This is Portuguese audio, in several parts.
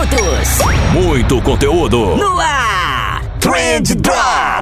minutos. Muito conteúdo. No ar. Trend Drops.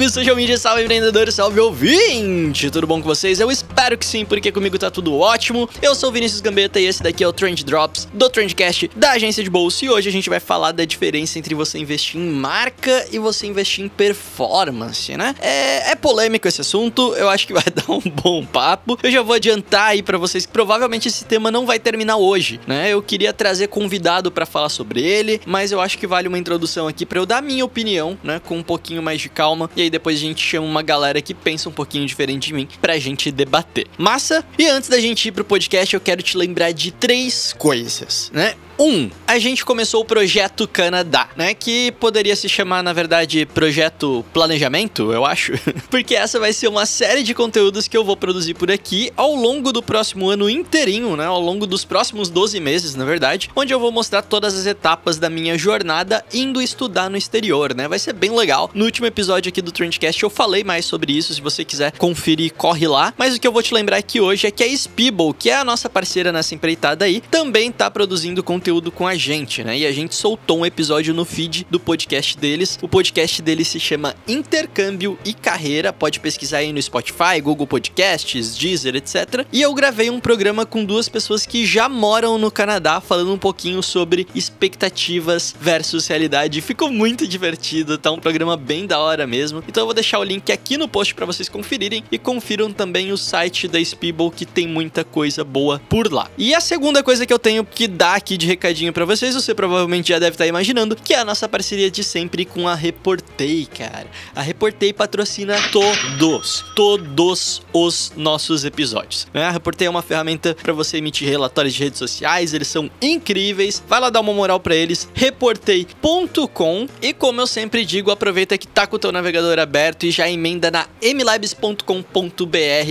Salve, social media, salve empreendedor, salve ouvinte! Tudo bom com vocês? Eu espero que sim, porque comigo tá tudo ótimo. Eu sou o Vinícius Gambetta e esse daqui é o Trend Drops do Trendcast da agência de bolsa. E hoje a gente vai falar da diferença entre você investir em marca e você investir em performance, né? É, é polêmico esse assunto, eu acho que vai dar um bom papo. Eu já vou adiantar aí para vocês que provavelmente esse tema não vai terminar hoje, né? Eu queria trazer convidado para falar sobre ele, mas eu acho que vale uma introdução aqui para eu dar minha opinião, né? Com um pouquinho mais de calma. E aí depois a gente chama uma galera que pensa um pouquinho diferente de mim pra gente debater. Massa? E antes da gente ir pro podcast, eu quero te lembrar de três coisas, né? Um, a gente começou o projeto Canadá, né? Que poderia se chamar, na verdade, projeto Planejamento, eu acho. Porque essa vai ser uma série de conteúdos que eu vou produzir por aqui ao longo do próximo ano inteirinho, né? Ao longo dos próximos 12 meses, na verdade, onde eu vou mostrar todas as etapas da minha jornada indo estudar no exterior, né? Vai ser bem legal. No último episódio aqui do Trendcast eu falei mais sobre isso, se você quiser conferir, corre lá. Mas o que eu vou te lembrar aqui hoje é que a Speeble, que é a nossa parceira nessa empreitada aí, também tá produzindo conteúdo conteúdo com a gente, né? E a gente soltou um episódio no feed do podcast deles. O podcast deles se chama Intercâmbio e Carreira. Pode pesquisar aí no Spotify, Google Podcasts, Deezer, etc. E eu gravei um programa com duas pessoas que já moram no Canadá, falando um pouquinho sobre expectativas versus realidade. Ficou muito divertido, tá um programa bem da hora mesmo. Então eu vou deixar o link aqui no post para vocês conferirem e confiram também o site da Speeble que tem muita coisa boa por lá. E a segunda coisa que eu tenho que dar aqui de recadinho para vocês, você provavelmente já deve estar imaginando, que é a nossa parceria de sempre com a Reportei, cara. A Reportei patrocina todos, todos os nossos episódios. Né? A Reportei é uma ferramenta para você emitir relatórios de redes sociais, eles são incríveis. Vai lá dar uma moral para eles, reportei.com. E como eu sempre digo, aproveita que tá com o teu navegador aberto e já emenda na mlabs.com.br,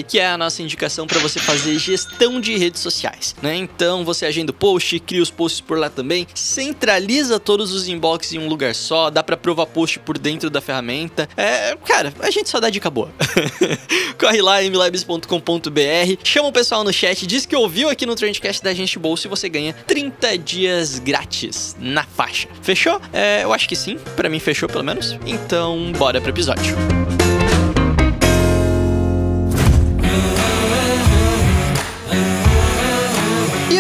que é a nossa indicação para você fazer gestão de redes sociais, né? Então, você agenda o post, cria os posts por lá também, centraliza todos os inbox em um lugar só, dá para provar post por dentro da ferramenta. É, cara, a gente só dá dica boa. Corre lá mlabs.com.br, chama o pessoal no chat, diz que ouviu aqui no Trendcast da gente bolsa e você ganha 30 dias grátis na faixa. Fechou? É, eu acho que sim, para mim fechou pelo menos. Então, bora pro episódio.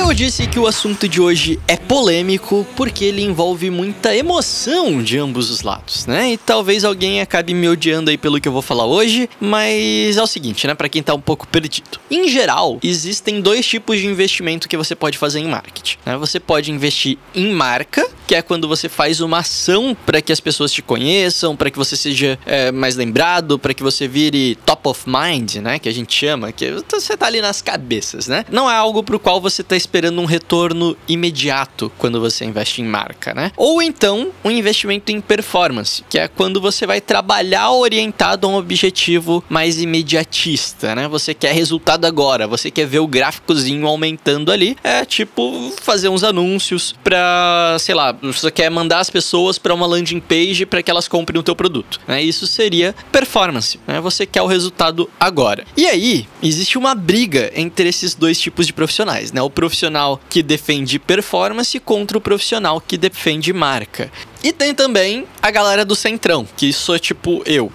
Eu disse que o assunto de hoje é polêmico porque ele envolve muita emoção de ambos os lados, né? E talvez alguém acabe me odiando aí pelo que eu vou falar hoje, mas é o seguinte, né? Para quem tá um pouco perdido. Em geral, existem dois tipos de investimento que você pode fazer em marketing. Né? Você pode investir em marca, que é quando você faz uma ação para que as pessoas te conheçam, para que você seja é, mais lembrado, para que você vire top of mind, né? Que a gente chama, que você tá ali nas cabeças, né? Não é algo pro qual você tá esperando esperando um retorno imediato quando você investe em marca, né? Ou então um investimento em performance, que é quando você vai trabalhar orientado a um objetivo mais imediatista, né? Você quer resultado agora, você quer ver o gráficozinho aumentando ali, é tipo fazer uns anúncios para, sei lá, você quer mandar as pessoas para uma landing page para que elas comprem o teu produto, né? Isso seria performance, né? Você quer o resultado agora. E aí, existe uma briga entre esses dois tipos de profissionais, né? O profissional profissional que defende performance contra o profissional que defende marca. E tem também a galera do Centrão, que sou tipo eu.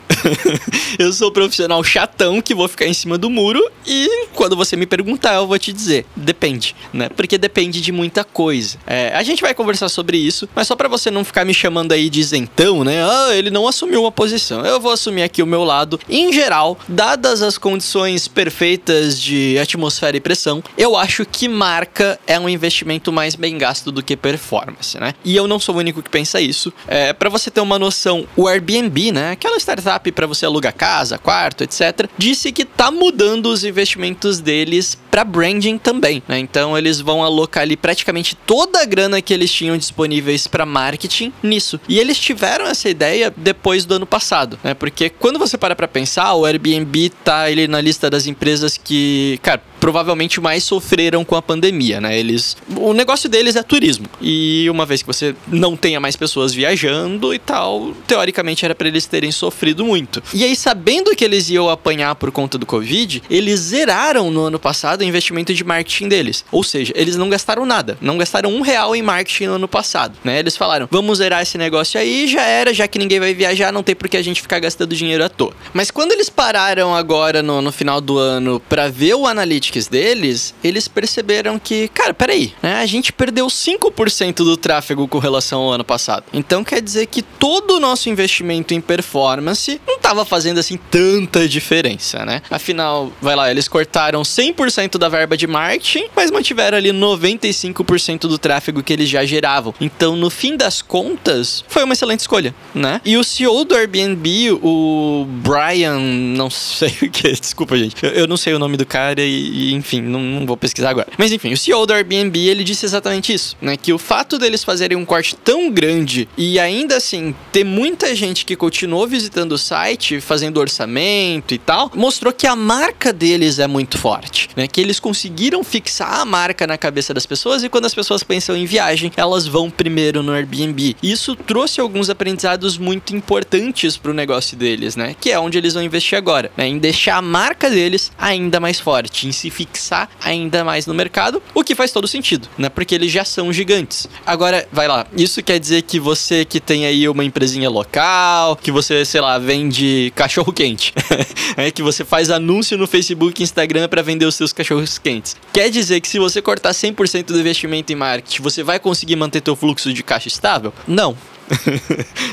eu sou profissional chatão que vou ficar em cima do muro e quando você me perguntar eu vou te dizer, depende, né? Porque depende de muita coisa. É, a gente vai conversar sobre isso, mas só para você não ficar me chamando aí de isentão, né? Ah, ele não assumiu uma posição. Eu vou assumir aqui o meu lado. Em geral, dadas as condições perfeitas de atmosfera e pressão, eu acho que marca é um investimento mais bem gasto do que performance, né? E eu não sou o único que pensa isso isso. É, para você ter uma noção, o Airbnb, né, aquela startup para você alugar casa, quarto, etc, disse que tá mudando os investimentos deles para branding também, né? Então eles vão alocar ali praticamente toda a grana que eles tinham disponíveis para marketing nisso. E eles tiveram essa ideia depois do ano passado, né? Porque quando você para para pensar, o Airbnb tá ali na lista das empresas que, cara, provavelmente mais sofreram com a pandemia, né? Eles, o negócio deles é turismo. E uma vez que você não tenha mais pessoas viajando e tal, teoricamente era para eles terem sofrido muito. E aí, sabendo que eles iam apanhar por conta do Covid, eles zeraram no ano passado o investimento de marketing deles. Ou seja, eles não gastaram nada, não gastaram um real em marketing no ano passado, né? Eles falaram, vamos zerar esse negócio aí, já era, já que ninguém vai viajar, não tem por que a gente ficar gastando dinheiro à toa. Mas quando eles pararam agora no, no final do ano para ver o Analytics deles, eles perceberam que, cara, peraí, né? A gente perdeu 5% do tráfego com relação ao ano passado. Então quer dizer que todo o nosso investimento em performance não estava fazendo assim tanta diferença, né? Afinal, vai lá, eles cortaram 100% da verba de marketing, mas mantiveram ali 95% do tráfego que eles já geravam. Então, no fim das contas, foi uma excelente escolha, né? E o CEO do Airbnb, o Brian, não sei o que, desculpa, gente. Eu, não sei o nome do cara e, enfim, não, não, vou pesquisar agora. Mas enfim, o CEO do Airbnb, ele disse exatamente isso, né? Que o fato deles fazerem um corte tão grande e ainda assim ter muita gente que continuou visitando o site, fazendo orçamento e tal, mostrou que a marca deles é muito forte, né? Que eles conseguiram fixar a marca na cabeça das pessoas e quando as pessoas pensam em viagem, elas vão primeiro no Airbnb. Isso trouxe alguns aprendizados muito importantes para o negócio deles, né? Que é onde eles vão investir agora, né? Em deixar a marca deles ainda mais forte, em se fixar ainda mais no mercado, o que faz todo sentido, né? Porque eles já são gigantes. Agora, vai lá, isso quer dizer que você que tem aí uma empresinha local, que você, sei lá, vende cachorro quente, é que você faz anúncio no Facebook e Instagram para vender os seus cachorros quentes. Quer dizer que se você cortar 100% do investimento em marketing, você vai conseguir manter teu fluxo de caixa estável? Não.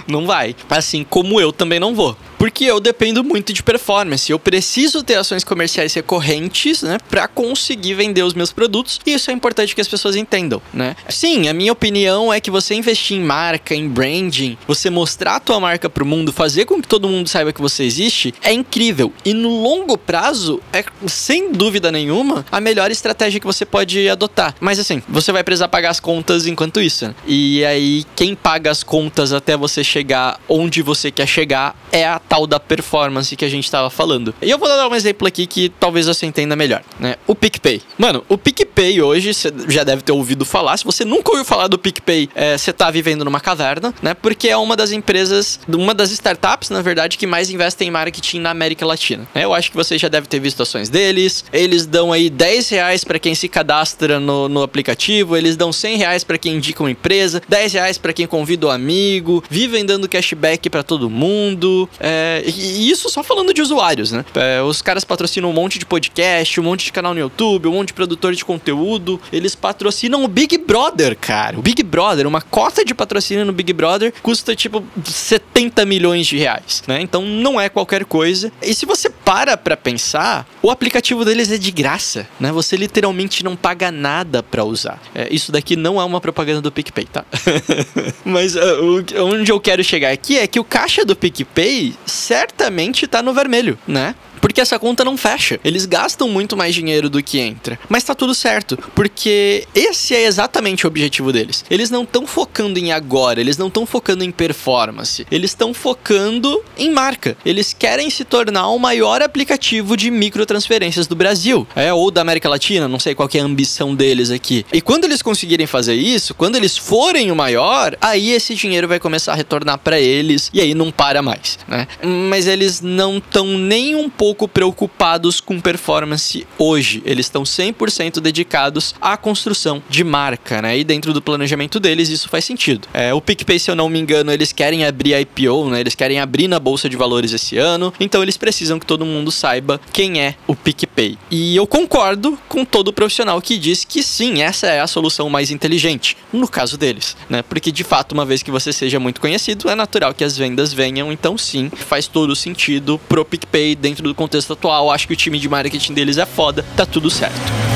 Não vai. Assim como eu também não vou. Porque eu dependo muito de performance. Eu preciso ter ações comerciais recorrentes, né? Pra conseguir vender os meus produtos. E isso é importante que as pessoas entendam, né? Sim, a minha opinião é que você investir em marca, em branding, você mostrar a tua marca pro mundo, fazer com que todo mundo saiba que você existe, é incrível. E no longo prazo, é sem dúvida nenhuma, a melhor estratégia que você pode adotar. Mas assim, você vai precisar pagar as contas enquanto isso. Né? E aí, quem paga as contas até você chegar onde você quer chegar é a tal da performance que a gente tava falando. E eu vou dar um exemplo aqui que talvez você entenda melhor, né? O PicPay. Mano, o PicPay hoje, você já deve ter ouvido falar. Se você nunca ouviu falar do PicPay, é, você tá vivendo numa caverna, né? Porque é uma das empresas, uma das startups, na verdade, que mais investem em marketing na América Latina. Né? Eu acho que você já deve ter visto ações deles. Eles dão aí 10 reais para quem se cadastra no, no aplicativo, eles dão 100 reais para quem indica uma empresa, 10 reais para quem convida o um amigo, vivem dando cashback para todo mundo. É, e isso só falando de usuários, né? É, os caras patrocinam um monte de podcast, um monte de canal no YouTube, um monte de produtor de conteúdo. Eles patrocinam o Big Brother, cara. O Big Brother, uma cota de patrocínio no Big Brother custa tipo 70 milhões de reais, né? Então não é qualquer coisa. E se você para pra pensar, o aplicativo deles é de graça, né? Você literalmente não paga nada pra usar. É, isso daqui não é uma propaganda do PicPay, tá? Mas uh, onde eu quero chegar aqui é que o caixa do PicPay certamente tá no vermelho, né? Porque essa conta não fecha. Eles gastam muito mais dinheiro do que entra. Mas tá tudo certo, porque esse é exatamente o objetivo deles. Eles não estão focando em agora, eles não estão focando em performance, eles estão focando em marca. Eles querem se tornar o maior aplicativo de microtransferências do Brasil, é ou da América Latina, não sei qual é a ambição deles aqui. E quando eles conseguirem fazer isso, quando eles forem o maior, aí esse dinheiro vai começar a retornar para eles e aí não para mais, né? Mas eles não estão nem um pouco pouco preocupados com performance hoje. Eles estão 100% dedicados à construção de marca, né? E dentro do planejamento deles isso faz sentido. É, o PicPay, se eu não me engano, eles querem abrir IPO, né? Eles querem abrir na bolsa de valores esse ano. Então eles precisam que todo mundo saiba quem é o PicPay. E eu concordo com todo profissional que diz que sim, essa é a solução mais inteligente. No caso deles, né? Porque de fato, uma vez que você seja muito conhecido, é natural que as vendas venham. Então sim, faz todo sentido pro PicPay dentro do contexto atual, acho que o time de marketing deles é foda, tá tudo certo.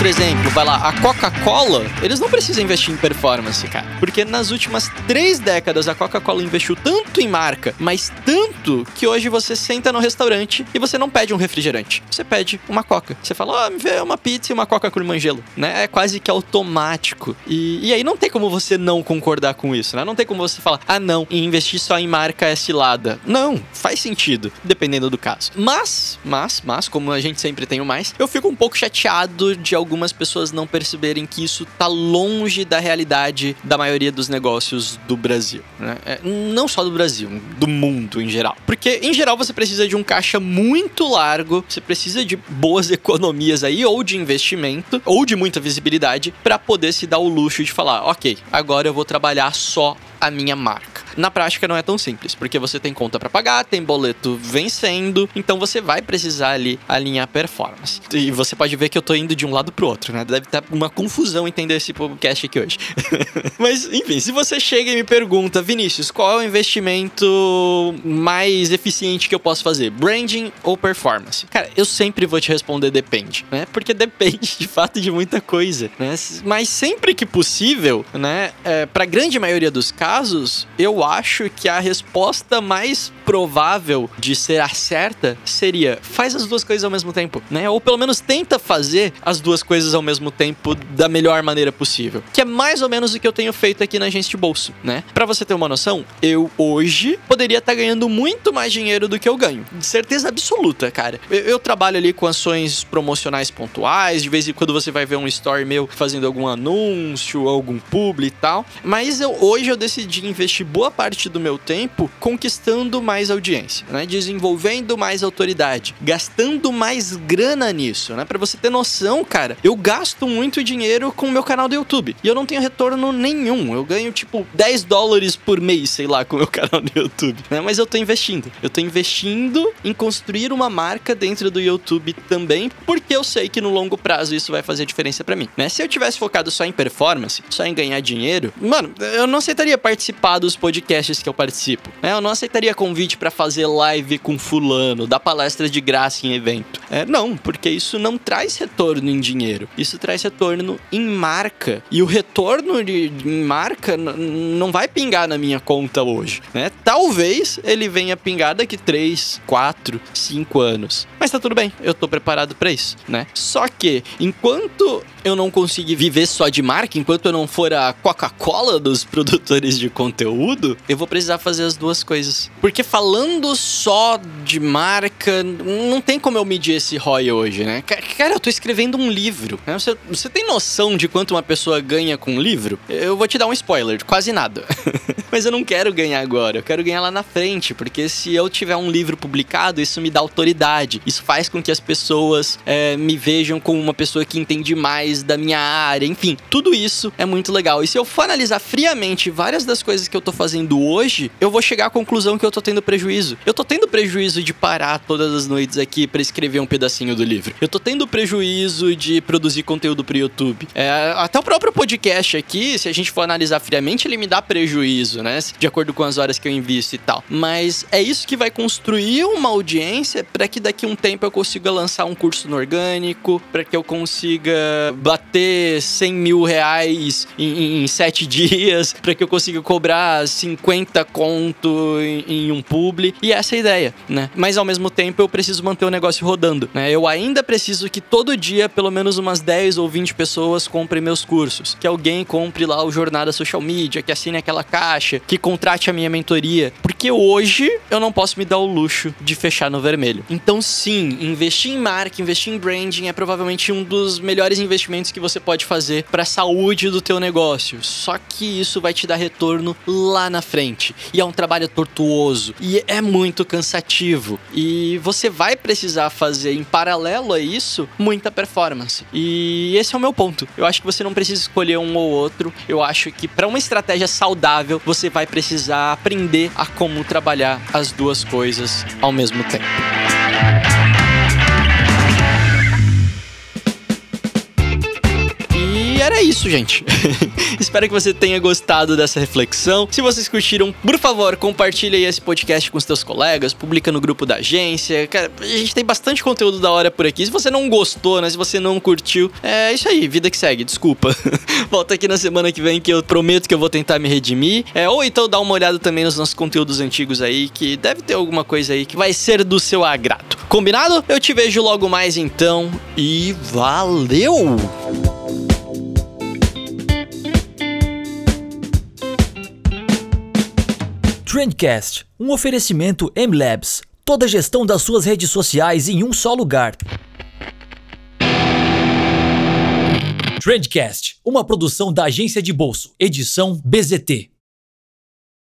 Outro exemplo, vai lá, a Coca-Cola, eles não precisam investir em performance, cara. Porque nas últimas três décadas a Coca-Cola investiu tanto em marca, mas tanto que hoje você senta no restaurante e você não pede um refrigerante. Você pede uma Coca. Você fala, ah, me vê uma pizza e uma Coca com limão gelo, né? É quase que automático. E, e aí não tem como você não concordar com isso, né? Não tem como você falar, ah, não, investir só em marca é cilada. Não, faz sentido, dependendo do caso. Mas, mas, mas, como a gente sempre tem o mais, eu fico um pouco chateado de algumas pessoas não perceberem que isso tá longe da realidade da maioria dos negócios do Brasil, né? É, não só do Brasil, do mundo em geral. Porque, em geral, você precisa de um caixa muito largo, você precisa de boas economias aí, ou de investimento, ou de muita visibilidade, para poder se dar o luxo de falar, ok, agora eu vou trabalhar só a minha marca. Na prática não é tão simples, porque você tem conta para pagar, tem boleto vencendo, então você vai precisar ali alinhar performance. E você pode ver que eu tô indo de um lado pro outro, né? Deve estar uma confusão entender esse podcast aqui hoje. Mas, enfim, se você chega e me pergunta, Vinícius, qual é o investimento mais eficiente que eu posso fazer? Branding ou performance? Cara, eu sempre vou te responder depende, né? Porque depende de fato de muita coisa, né? Mas sempre que possível, né? É, pra grande maioria dos casos, eu acho que a resposta mais provável de ser a certa seria faz as duas coisas ao mesmo tempo, né? Ou pelo menos tenta fazer as duas coisas ao mesmo tempo da melhor maneira possível. Que é mais ou menos o que eu tenho feito aqui na agência de bolso, né? Para você ter uma noção, eu hoje poderia estar tá ganhando muito mais dinheiro do que eu ganho. De certeza absoluta, cara. Eu, eu trabalho ali com ações promocionais pontuais, de vez em quando você vai ver um story meu fazendo algum anúncio, algum publi e tal. Mas eu, hoje eu decidi investir boa parte do meu tempo conquistando mais audiência, né? Desenvolvendo mais autoridade, gastando mais grana nisso, né? Para você ter noção, cara, eu gasto muito dinheiro com o meu canal do YouTube e eu não tenho retorno nenhum. Eu ganho tipo 10 dólares por mês, sei lá, com o meu canal do YouTube, né? Mas eu tô investindo. Eu tô investindo em construir uma marca dentro do YouTube também, porque eu sei que no longo prazo isso vai fazer diferença para mim, né? Se eu tivesse focado só em performance, só em ganhar dinheiro, mano, eu não aceitaria participar dos podcasts que eu participo. Né? Eu não aceitaria convite para fazer live com fulano, dar palestra de graça em evento. É, não, porque isso não traz retorno em dinheiro. Isso traz retorno em marca. E o retorno de em marca não vai pingar na minha conta hoje. Né? Talvez ele venha pingar daqui 3, 4, 5 anos. Mas tá tudo bem, eu tô preparado para isso, né? Só que enquanto eu não conseguir viver só de marca, enquanto eu não for a Coca-Cola dos produtores de conteúdo, eu vou precisar fazer as duas coisas. Porque falando só de marca, não tem como eu medir esse ROI hoje, né? Cara, eu tô escrevendo um livro. Né? Você, você tem noção de quanto uma pessoa ganha com um livro? Eu vou te dar um spoiler, quase nada. Mas eu não quero ganhar agora, eu quero ganhar lá na frente, porque se eu tiver um livro publicado, isso me dá autoridade. Isso faz com que as pessoas é, me vejam como uma pessoa que entende mais da minha área, enfim, tudo isso é muito legal. E se eu for analisar friamente várias das coisas que eu tô fazendo hoje, eu vou chegar à conclusão que eu tô tendo prejuízo. Eu tô tendo prejuízo de parar todas as noites aqui para escrever um pedacinho do livro. Eu tô tendo prejuízo de produzir conteúdo pro YouTube. É, até o próprio podcast aqui, se a gente for analisar friamente, ele me dá prejuízo né? De acordo com as horas que eu invisto e tal. Mas é isso que vai construir uma audiência para que daqui um tempo eu consiga lançar um curso no orgânico, para que eu consiga bater 100 mil reais em, em sete dias, para que eu consiga cobrar 50 conto em, em, um publi. E essa é a ideia, né? Mas ao mesmo tempo eu preciso manter o negócio rodando, né? Eu ainda preciso que todo dia pelo menos umas 10 ou 20 pessoas comprem meus cursos, que alguém compre lá o Jornada Social Media, que assine aquela caixa que contrate a minha mentoria, porque hoje eu não posso me dar o luxo de fechar no vermelho. Então, sim, investir em marca, investir em branding é provavelmente um dos melhores investimentos que você pode fazer para a saúde do teu negócio. Só que isso vai te dar retorno lá na frente. E é um trabalho tortuoso e é muito cansativo. E você vai precisar fazer em paralelo a isso muita performance. E esse é o meu ponto. Eu acho que você não precisa escolher um ou outro. Eu acho que para uma estratégia saudável, você vai precisar aprender a como trabalhar as duas coisas ao mesmo tempo. Era isso, gente. Espero que você tenha gostado dessa reflexão. Se vocês curtiram, por favor, compartilhe esse podcast com os teus colegas, publica no grupo da agência. Cara, a gente tem bastante conteúdo da hora por aqui. Se você não gostou, né? Se você não curtiu, é isso aí, vida que segue, desculpa. Volta aqui na semana que vem que eu prometo que eu vou tentar me redimir. É, ou então dá uma olhada também nos nossos conteúdos antigos aí, que deve ter alguma coisa aí que vai ser do seu agrado. Combinado? Eu te vejo logo mais então e valeu! Trendcast, um oferecimento M-Labs. Toda a gestão das suas redes sociais em um só lugar. Trendcast, uma produção da agência de bolso, edição BZT.